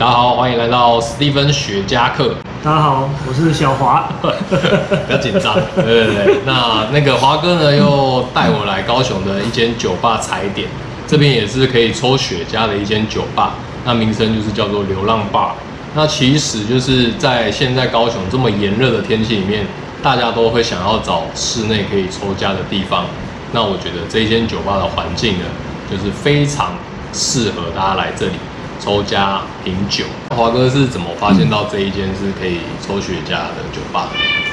大家好，欢迎来到史蒂芬雪茄课。大家好，我是小华。不要紧张，对对对。那那个华哥呢，又带我来高雄的一间酒吧踩点，这边也是可以抽雪茄的一间酒吧。那名称就是叫做流浪吧。那其实就是在现在高雄这么炎热的天气里面，大家都会想要找室内可以抽茄的地方。那我觉得这一间酒吧的环境呢，就是非常适合大家来这里抽家品酒。华哥是怎么发现到这一间是可以抽雪茄的酒吧？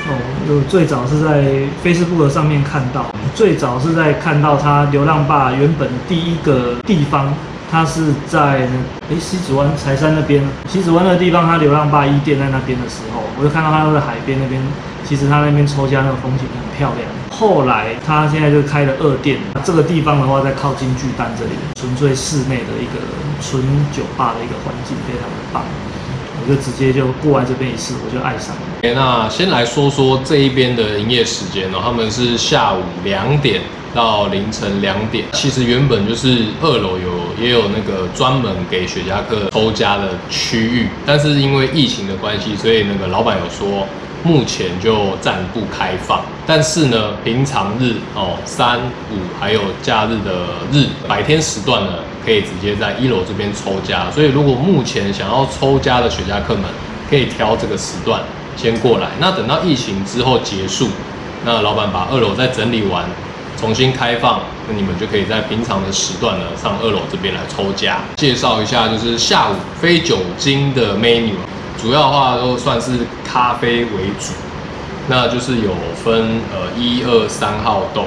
哦，就最早是在 Facebook 上面看到，最早是在看到他流浪坝原本第一个地方，他是在诶西子湾柴山那边，西子湾那个地方，它流浪坝一店在那边的时候，我就看到它在海边那边，其实他那边抽家那个风景很漂亮。后来他现在就开了二店，这个地方的话在靠近巨蛋这里，纯粹室内的一个纯酒吧的一个环境，非常的棒。我就直接就过来这边一次，我就爱上了。那先来说说这一边的营业时间哦，他们是下午两点到凌晨两点。其实原本就是二楼有也有那个专门给雪茄客抽家的区域，但是因为疫情的关系，所以那个老板有说。目前就暂不开放，但是呢，平常日哦，三五还有假日的日白天时段呢，可以直接在一楼这边抽加。所以如果目前想要抽加的雪茄客们，可以挑这个时段先过来。那等到疫情之后结束，那老板把二楼再整理完，重新开放，那你们就可以在平常的时段呢上二楼这边来抽加。介绍一下，就是下午非酒精的 menu。主要的话都算是咖啡为主，那就是有分呃一二三号豆，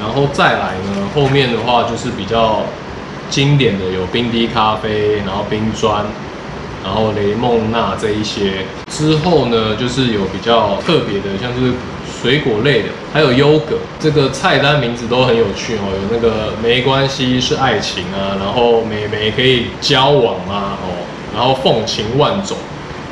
然后再来呢，后面的话就是比较经典的有冰滴咖啡，然后冰砖，然后雷梦娜这一些。之后呢，就是有比较特别的，像是水果类的，还有优格。这个菜单名字都很有趣哦，有那个没关系是爱情啊，然后美眉可以交往啊，哦，然后风情万种。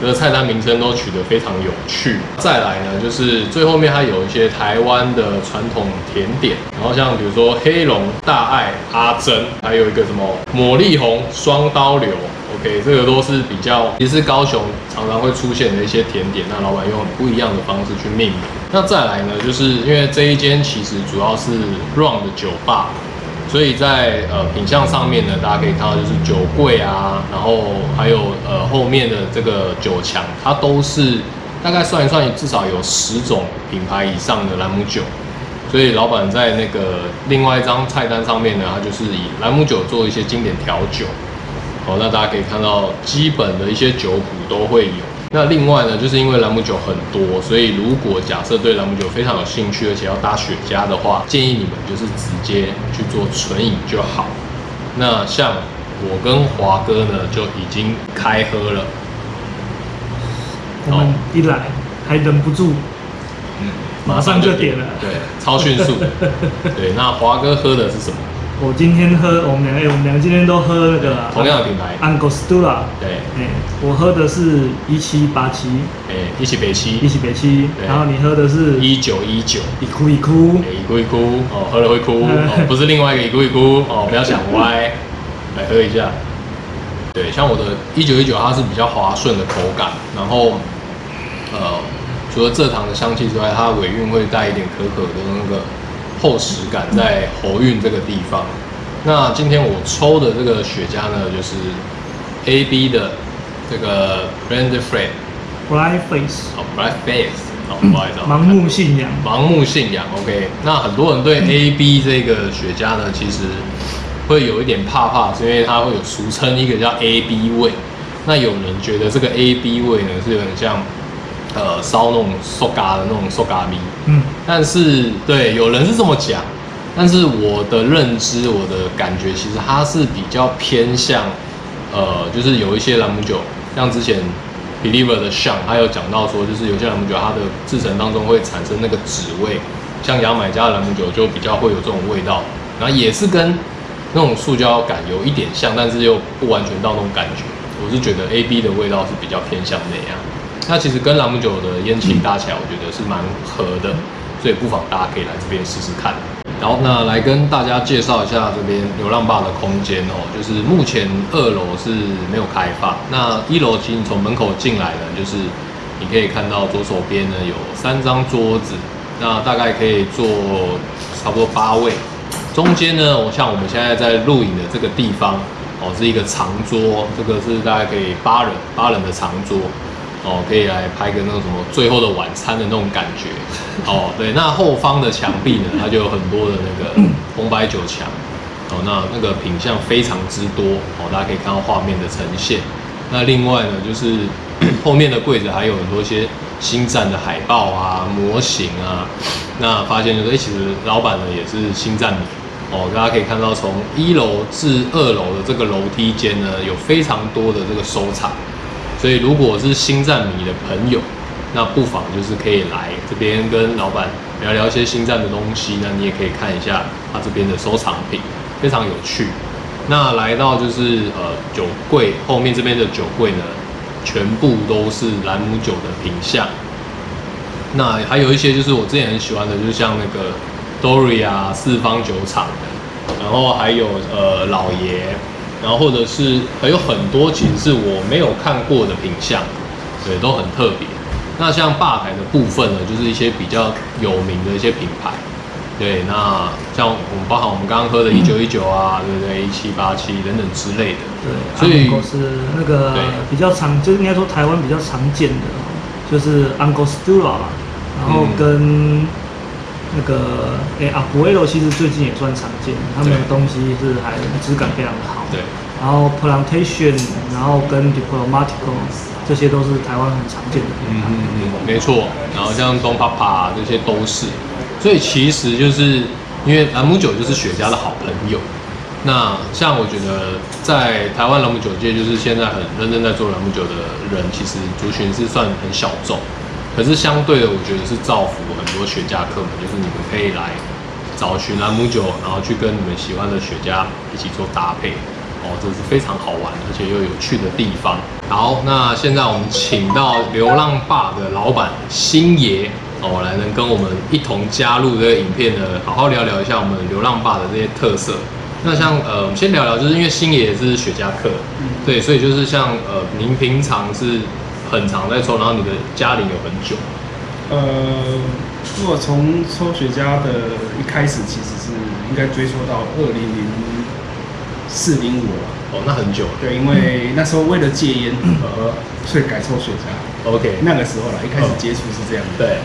这个菜单名称都取得非常有趣。再来呢，就是最后面它有一些台湾的传统甜点，然后像比如说黑龙大爱阿珍，还有一个什么茉莉红双刀流，OK，这个都是比较也是高雄常常会出现的一些甜点。那老板用很不一样的方式去命名。那再来呢，就是因为这一间其实主要是 Run 的酒吧。所以在呃品相上面呢，大家可以看到就是酒柜啊，然后还有呃后面的这个酒墙，它都是大概算一算，至少有十种品牌以上的兰姆酒。所以老板在那个另外一张菜单上面呢，他就是以兰姆酒做一些经典调酒。好，那大家可以看到基本的一些酒谱都会有。那另外呢，就是因为朗姆酒很多，所以如果假设对朗姆酒非常有兴趣，而且要搭雪茄的话，建议你们就是直接去做纯饮就好。那像我跟华哥呢，就已经开喝了。我们一来还忍不住，嗯，马上就点了，对，超迅速。对，那华哥喝的是什么？我今天喝，我们两个，我们两个今天都喝那个同样的品牌，Angostura。对，哎，我喝的是一七八七，哎，一七北七，一七北七。然后你喝的是一九一九，一哭一哭，一哭一哭，哦，喝了会哭，哦，不是另外一个一哭一哭，哦，不要想歪，来喝一下。对，像我的一九一九，它是比较滑顺的口感，然后，呃，除了蔗糖的香气之外，它尾韵会带一点可可的那个。厚实感在喉韵这个地方。那今天我抽的这个雪茄呢，就是 A B 的这个 Brand Bright Face。好，Bright Face。好，不好意思。盲目信仰。盲目信仰。OK。那很多人对 A B 这个雪茄呢，其实会有一点怕怕，是因为它会有俗称一个叫 A B 味。那有人觉得这个 A B 味呢，是有点像。呃，烧那种塑嘎的那种塑嘎米，嗯，但是对，有人是这么讲，但是我的认知，我的感觉，其实它是比较偏向，呃，就是有一些朗姆酒，像之前 Believer 的像，他有讲到说，就是有些朗姆酒它的制成当中会产生那个纸味，像牙买加的朗姆酒就比较会有这种味道，然后也是跟那种塑胶感有一点像，但是又不完全到那种感觉，我是觉得 A B 的味道是比较偏向那样。那其实跟朗姆酒的烟气搭起来，我觉得是蛮合的，所以不妨大家可以来这边试试看。好，那来跟大家介绍一下这边流浪坝的空间哦，就是目前二楼是没有开放，那一楼其实从门口进来呢，就是你可以看到左手边呢有三张桌子，那大概可以坐差不多八位，中间呢，我像我们现在在录影的这个地方哦，是一个长桌，这个是大概可以八人八人的长桌。哦，可以来拍个那种什么最后的晚餐的那种感觉。哦，对，那后方的墙壁呢，它就有很多的那个 红白酒墙。哦，那那个品相非常之多。哦，大家可以看到画面的呈现。那另外呢，就是 后面的柜子还有很多一些星战的海报啊、模型啊。那发现就是，哎，其实老板呢也是星战迷。哦，大家可以看到从一楼至二楼的这个楼梯间呢，有非常多的这个收藏。所以，如果是星战迷的朋友，那不妨就是可以来这边跟老板聊聊一些星战的东西。那你也可以看一下他这边的收藏品，非常有趣。那来到就是呃酒柜后面这边的酒柜呢，全部都是兰姆酒的品相。那还有一些就是我之前很喜欢的，就是像那个 Dory 啊四方酒厂的，然后还有呃老爷。然后或者是还有很多其实是我没有看过的品相，对，都很特别。那像吧台的部分呢，就是一些比较有名的一些品牌，对，那像我们包含我们刚刚喝的一九一九啊，对不对？一七八七等等之类的。对，所以是那个比较常，就应该说台湾比较常见的，就是 Angostura，然后跟。那个诶，阿布埃罗其实最近也算常见，他们的东西是还质感非常的好。对。然后 Plantation，然后跟 Diplomatico，这些都是台湾很常见的。嗯嗯嗯，没错。然后像东帕帕这些都是，所以其实就是因为朗姆酒就是雪茄的好朋友。那像我觉得在台湾朗姆酒界，就是现在很认真在做朗姆酒的人，其实族群是算很小众。可是相对的，我觉得是造福很多雪茄客们，就是你们可以来找寻兰姆酒，然后去跟你们喜欢的雪茄一起做搭配，哦，这是非常好玩而且又有趣的地方。好，那现在我们请到流浪坝的老板星爷哦，来能跟我们一同加入这个影片呢，好好聊聊一下我们流浪坝的这些特色。那像呃，我们先聊聊，就是因为星爷是雪茄客，对，所以就是像呃，您平常是。很长在抽，然后你的家里有很久。呃，如果从抽雪茄的一开始，其实是应该追溯到二零零四零五了。哦，那很久。对，因为那时候为了戒烟，呃，所以改抽雪茄。OK，那个时候了，一开始接触是这样。对，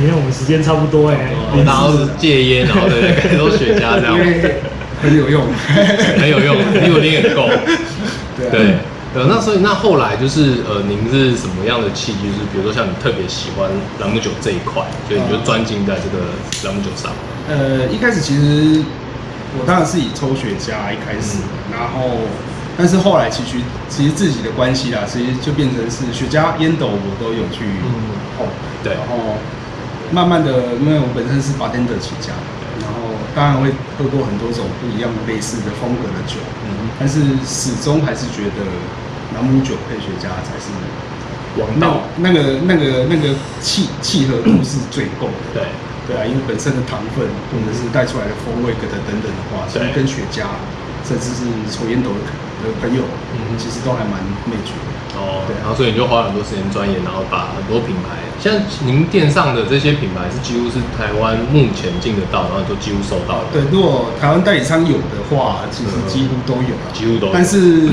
因为我们时间差不多哎，然后是戒烟，然后对改抽雪茄这样。很有用，很有用，因为你也够。对。呃，那所以那后来就是呃，您是什么样的契机？就是比如说像你特别喜欢朗姆酒这一块，所以你就专精在这个朗姆酒上。呃，一开始其实我当然是以抽雪茄一开始，然后但是后来其实其实自己的关系啦，其实就变成是雪茄烟斗我都有去碰，对，然后慢慢的，因为我本身是 bartender 起家，当然会喝过很多种不一样类似的风格的酒，嗯，但是始终还是觉得。朗姆酒配雪茄才是王道，那个那个那个契契合度是最够的。对对啊，因为本身的糖分或者是带出来的风味等等等等的话，其实跟雪茄甚至是抽烟斗的的朋友，嗯，其实都还蛮内卷的。哦，对，然后所以你就花很多时间钻研，然后把很多品牌，像您店上的这些品牌是几乎是台湾目前进得到，然后都几乎收到。对，如果台湾代理商有的话，其实几乎都有啊，几乎都。但是。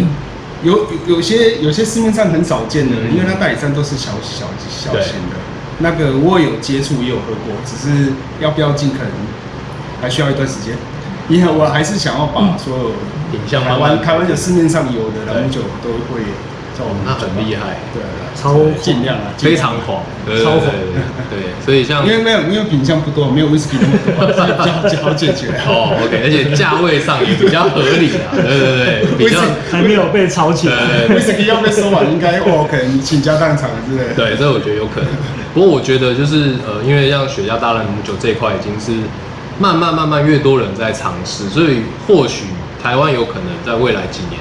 有有些有些市面上很少见的，因为它代理商都是小小小型的，那个我有接触也有喝过，只是要不要进可能还需要一段时间，因为我还是想要把所有品相台湾台湾的市面上有的朗姆酒都会。哦，那很厉害，对，超尽量啊，非常狂，超狂，对，所以像因为没有因为品相不多，没有威士忌那么多，比较好解决。哦，OK，而且价位上也比较合理啊，对对对，比较还没有被炒起来，威士忌要被收完，应该哦，可能倾家荡产之类。对，这我觉得有可能。不过我觉得就是呃，因为像雪茄大朗姆酒这一块已经是慢慢慢慢越多人在尝试，所以或许台湾有可能在未来几年。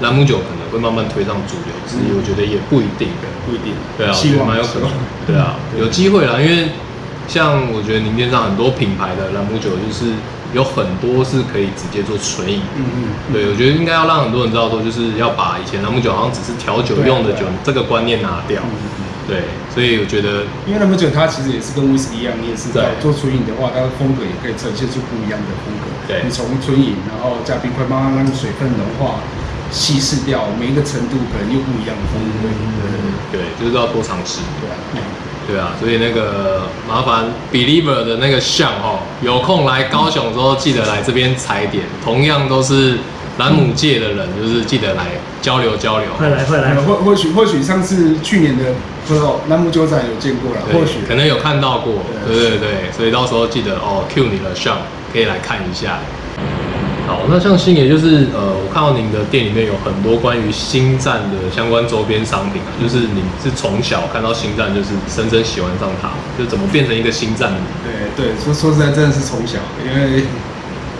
兰姆酒可能会慢慢推上主流之一，我觉得也不一定，不一定，对啊，蛮有可能，对啊，有机会啦，因为像我觉得宁店上很多品牌的朗姆酒，就是有很多是可以直接做纯饮。嗯嗯，对，我觉得应该要让很多人知道说，就是要把以前朗姆酒好像只是调酒用的酒这个观念拿掉。对，所以我觉得因为那么久它其实也是跟威士忌一样，你也是在做纯饮的话，它的风格也可以呈现出不一样的风格。对你从纯饮，然后加冰块，慢慢让水分融化、稀释掉，每一个程度可能又不一样的风味。对对，就是要多尝试。对啊，对啊，所以那个麻烦 Believer 的那个像哦，有空来高雄之后记得来这边踩点，同样都是兰姆界的人，就是记得来交流交流。快来快来呃，或或许或许上次去年的不知道南木酒展有见过了，或许可能有看到过，对对对对，所以到时候记得哦，Q 你的项可以来看一下。好，那像星爷就是呃，我看到您的店里面有很多关于星战的相关周边商品啊，就是你是从小看到星战，就是深深喜欢上它，就怎么变成一个星战迷？对对，说说实在真的是从小，因为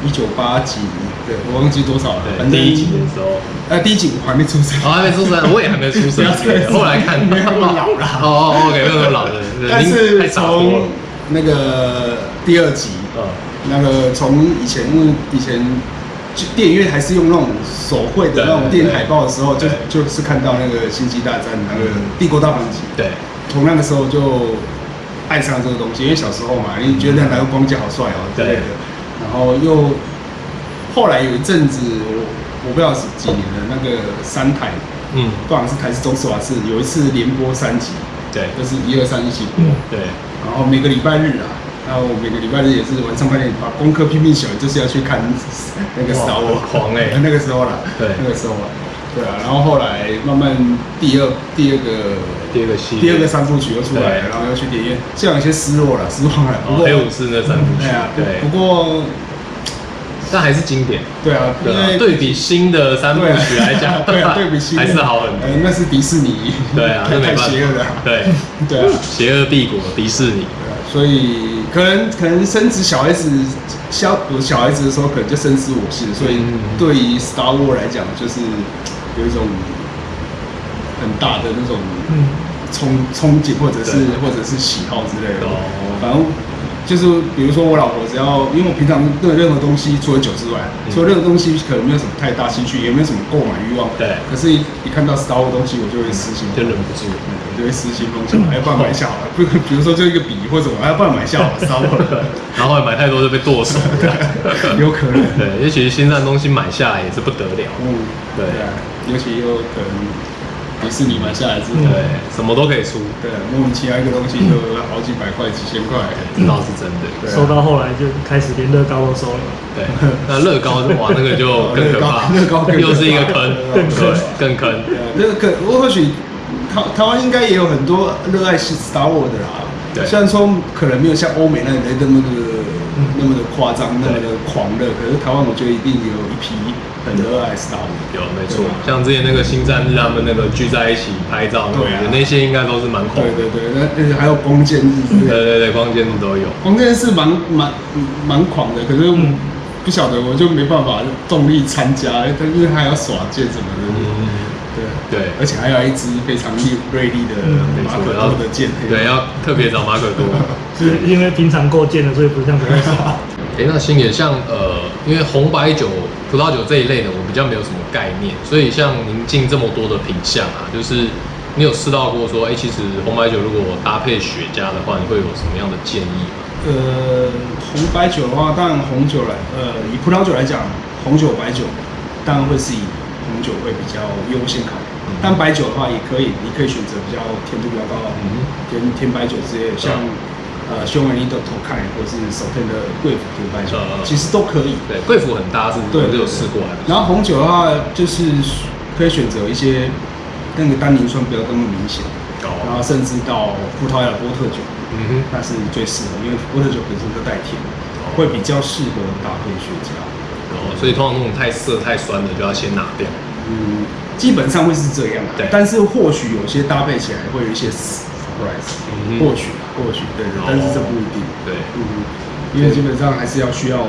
一九八几，对我忘记多少了，反正第一集的时候，呃第一集我还没出生，我，还没出生，我也还没出生。后来看没有那么老了。哦哦，OK，没有那么老的，但是从那个第二集，嗯，那个从以前因为以前就电影院还是用那种手绘的那种电影海报的时候，就就是看到那个星际大战那个帝国大反击，对，从那个时候就爱上这个东西，因为小时候嘛，你觉得那个光剑好帅哦之类的后又后来有一阵子，我我不知道是几年了，那个三台，嗯，不管是台式、中式、瓦是，有一次连播三集，对。就是一二三一起播，对，然后每个礼拜日啊，然后每个礼拜日也是晚上八点把功课拼命写完，就是要去看那个哇 Star 很 Wars，狂欸。那个时候了，对。那个时候啊，对啊，然后后来慢慢第二第二个第二个系第二个三部曲又出来了，然后又去电影院，这样有些失落了，失望了。不哦，过，黑武士那三部曲对啊，，对。不，过但还是经典，对啊，因为对比新的三部曲来讲，对啊，对比新的。还是好很呃多。那是迪士尼，对啊，太邪恶了。法。，对，对啊。邪恶帝国迪士尼，所以可能可能深植小孩子小有小孩子的时候，可能就深思我心，所以嗯对于 Star War 来讲，就是有一种很大的那种嗯，憧憧憬，或者是或者是喜好之类的。哦。反正就是比如说我老婆只要，因为我平常对任何东西除了酒之外，嗯除了任何东西可能没有什么太大兴趣，也没有什么购买欲望。对可是一，一看到 Star 的东西，我就会失心，就忍不住。我就会失心疯，想 哎，不然买一下好了。不，比如说就一个笔或者什么，哎，不然买一下好了，Star。然后买太多就被剁手。有可能。对，因为其实星战东西买下来也是不得了。嗯，对啊，尤其又可能迪士尼买下来之后，对，什么都可以出，对，莫名其妙一个东西就好几百块、几千块。这倒是真的。对啊收到后来就开始连乐高都收了。对，那乐高哇，那个就更可怕，乐高乐高更可怕又是一个坑，更坑对，更坑。对啊，那个可或许台台湾应该也有很多热爱 Star Wars 的啦。对虽然说可能没有像欧美那里那么的那么的夸张，那么的狂热，可是台湾我觉得一定有一批很热爱 Star Wars。有，没错，像之前那个星战日，他们那个聚在一起拍照，对啊那些应该都是蛮狂对。对对，那那还有弓箭日对对对，光剑日都有。光剑是蛮蛮蛮狂的，可是嗯不晓得我就没办法动力参加，因为还要耍剑什么的。嗯，对，而且还要一支非常利锐利的马可多的剑。对，要特别找马可多。是因为平常够贱的，所以不像不太少。哎、那星爷像呃，因为红白酒、葡萄酒这一类的，我比较没有什么概念，所以像您进这么多的品相啊，就是你有试到过说，哎、其实红白酒如果搭配雪茄的话，你会有什么样的建议吗？呃，红白酒的话，当然红酒来，呃，以葡萄酒来讲，红酒、白酒当然会是以红酒会比较优先考虑。嗯但白酒的话也可以，你可以选择比较甜度比较高的，嗯。甜甜白酒之类的，像呃匈牙利的 Tokai 或是手天的贵腐甜白酒其实都可以。对，贵腐很搭是，对我是有试过来。然后红酒的话，就是可以选择一些那个单宁酸不要那么明显，然哦，后甚至到葡萄牙波特酒，嗯哼，那是最适合，因为波特酒本身就带甜，会比较适合搭配雪茄。哦，所以通常那种太涩、太酸的就要先拿掉。嗯，基本上会是这样啊对。但是或许有些搭配起来会有一些 surprise，、嗯或许啊或许对但是这不一定。对，嗯，因为基本上还是要需要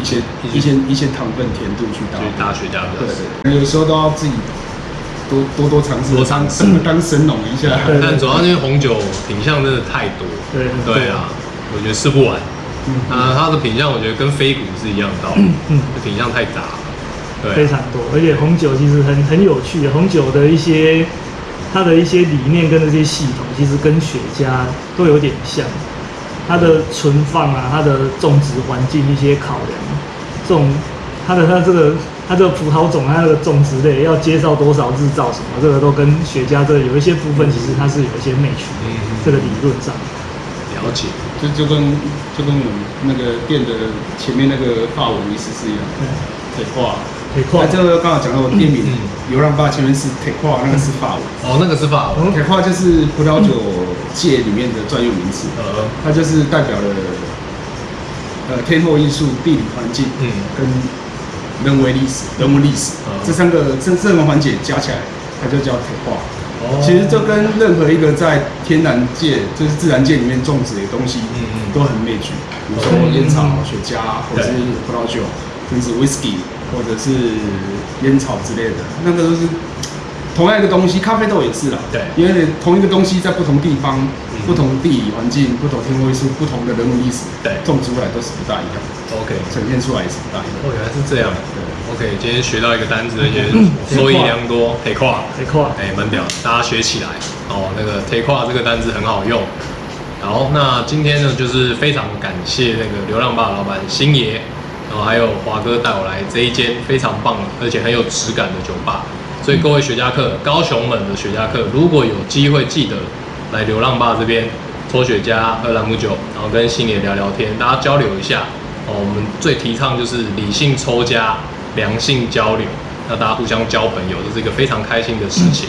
一些一些一些糖分甜度去搭配。所以搭雪茄比较对。对，有时候都要自己多多多尝试，多尝试。当神农一下。对但主要因为红酒品相真的太多，对对啊，我觉得吃不完。嗯啊，它的品相我觉得跟飞谷是一样的道理，嗯品相太杂非常多，而且红酒其实很很有趣，红酒的一些它的一些理念跟这些系统，其实跟雪茄都有点像。它的存放啊，它的种植环境一些考量，这种它的它这个它这个葡萄种它这个种植类要介绍多少日照什么，这个都跟雪茄这个有一些部分其实它是有一些 match 的嗯嗯这个理论上。了解，就就跟就跟我们那个店的前面那个法文意思是一样的，铁化。可以跨那这个刚好讲到我店名嗯。流浪爸前面是铁化，那个是法文。哦，那个是法文，铁化就是葡萄酒界里面的专用名词，呃，它就是代表了呃天候艺术、地理环境，嗯。跟人为历史、人文历史、嗯。这三个这这三个环节加起来，它就叫铁化。哦。其实就跟任何一个在天然界，就是自然界里面种植的东西，嗯嗯。都很类举。比如说嗯。烟草、雪茄，或者是葡萄酒，甚至 whisky，或者是烟草之类的，那个都是同样一个东西。咖啡豆也是啦，对因为同一个东西在不同地方、嗯不同地理环境、不同天候艺术、不同的人文历史，对种出来都是不大一样，OK，呈现出来也是不大一样。哦，原来是这样。对 OK，今天学到一个单词，而且收益良多，可以跨。可以跨。哎，蛮屌，大家学起来哦。那个 take 跨这个单字很好用。好，那今天呢，就是非常感谢那个流浪吧老板星爷，然后还有华哥带我来这一间非常棒而且很有质感的酒吧。所以各位雪茄客，高雄们的雪茄客，如果有机会，记得来流浪吧这边抽雪茄、喝朗姆酒，然后跟星爷聊聊天，大家交流一下。哦，我们最提倡就是理性抽茄、良性交流，那大家互相交朋友，这是一个非常开心的事情。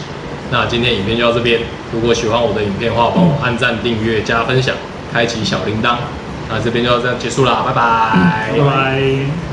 那今天影片就到这边，如果喜欢我的影片的话，帮我按赞、订阅、加分享，开启小铃铛。那这边就要这样结束了，拜拜，拜拜。